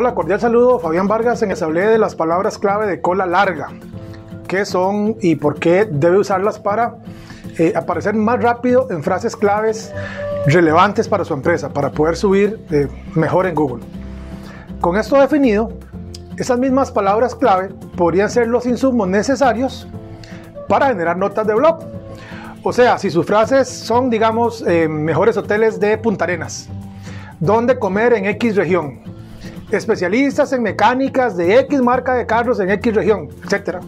Hola, cordial saludo. Fabián Vargas en el hablé de las palabras clave de cola larga. ¿Qué son y por qué debe usarlas para eh, aparecer más rápido en frases claves relevantes para su empresa, para poder subir eh, mejor en Google? Con esto definido, esas mismas palabras clave podrían ser los insumos necesarios para generar notas de blog. O sea, si sus frases son, digamos, eh, mejores hoteles de Punta Arenas, dónde comer en X región, especialistas en mecánicas de X marca de carros en X región, etc.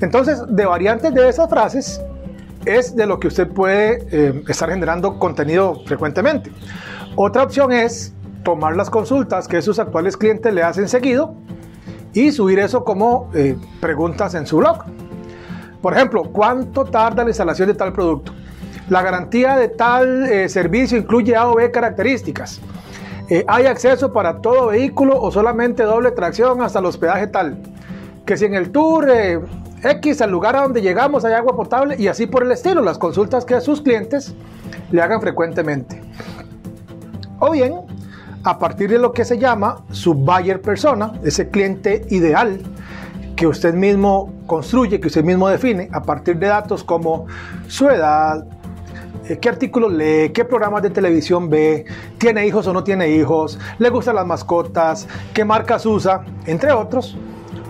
Entonces, de variantes de esas frases es de lo que usted puede eh, estar generando contenido frecuentemente. Otra opción es tomar las consultas que sus actuales clientes le hacen seguido y subir eso como eh, preguntas en su blog. Por ejemplo, ¿cuánto tarda la instalación de tal producto? La garantía de tal eh, servicio incluye A o B características. Eh, ¿Hay acceso para todo vehículo o solamente doble tracción hasta el hospedaje tal? Que si en el tour eh, X, al lugar a donde llegamos, hay agua potable y así por el estilo, las consultas que a sus clientes le hagan frecuentemente. O bien, a partir de lo que se llama su buyer persona, ese cliente ideal que usted mismo construye, que usted mismo define, a partir de datos como su edad, qué artículos lee, qué programas de televisión ve, tiene hijos o no tiene hijos, le gustan las mascotas, qué marcas usa, entre otros.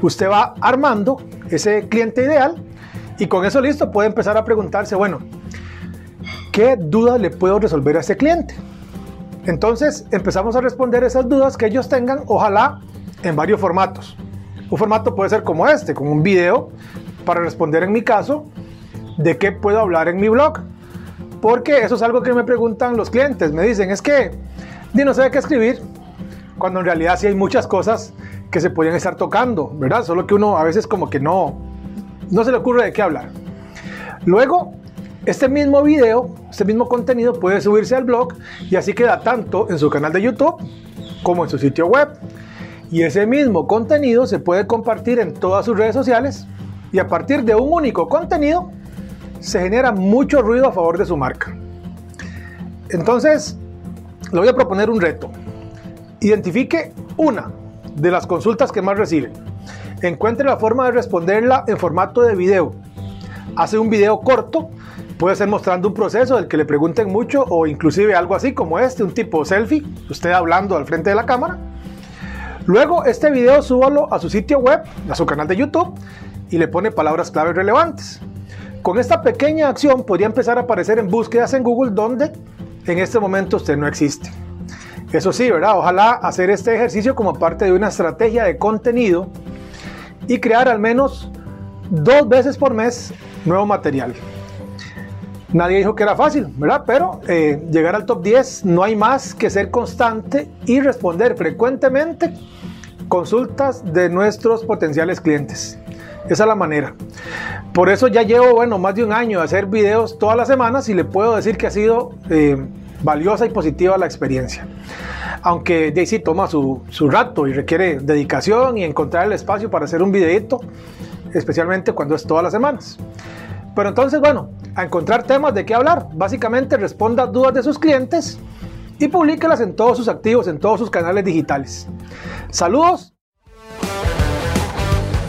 Usted va armando ese cliente ideal y con eso listo puede empezar a preguntarse, bueno, ¿qué dudas le puedo resolver a ese cliente? Entonces empezamos a responder esas dudas que ellos tengan, ojalá en varios formatos. Un formato puede ser como este, con un video para responder en mi caso de qué puedo hablar en mi blog porque eso es algo que me preguntan los clientes. Me dicen, es que no sé qué escribir, cuando en realidad sí hay muchas cosas que se podrían estar tocando, ¿verdad? Solo que uno a veces como que no, no se le ocurre de qué hablar. Luego, este mismo video, este mismo contenido puede subirse al blog y así queda tanto en su canal de YouTube como en su sitio web. Y ese mismo contenido se puede compartir en todas sus redes sociales y a partir de un único contenido se genera mucho ruido a favor de su marca. Entonces, le voy a proponer un reto. Identifique una de las consultas que más recibe. Encuentre la forma de responderla en formato de video. Hace un video corto, puede ser mostrando un proceso del que le pregunten mucho o inclusive algo así como este, un tipo selfie, usted hablando al frente de la cámara. Luego este video súbalo a su sitio web, a su canal de YouTube y le pone palabras clave relevantes. Con esta pequeña acción podría empezar a aparecer en búsquedas en Google donde en este momento usted no existe. Eso sí, ¿verdad? Ojalá hacer este ejercicio como parte de una estrategia de contenido y crear al menos dos veces por mes nuevo material. Nadie dijo que era fácil, ¿verdad? Pero eh, llegar al top 10 no hay más que ser constante y responder frecuentemente consultas de nuestros potenciales clientes. Esa es la manera. Por eso ya llevo, bueno, más de un año de hacer videos todas las semanas y le puedo decir que ha sido eh, valiosa y positiva la experiencia. Aunque Daisy toma su, su, rato y requiere dedicación y encontrar el espacio para hacer un videito, especialmente cuando es todas las semanas. Pero entonces, bueno, a encontrar temas de qué hablar. Básicamente responda dudas de sus clientes y publíquelas en todos sus activos, en todos sus canales digitales. Saludos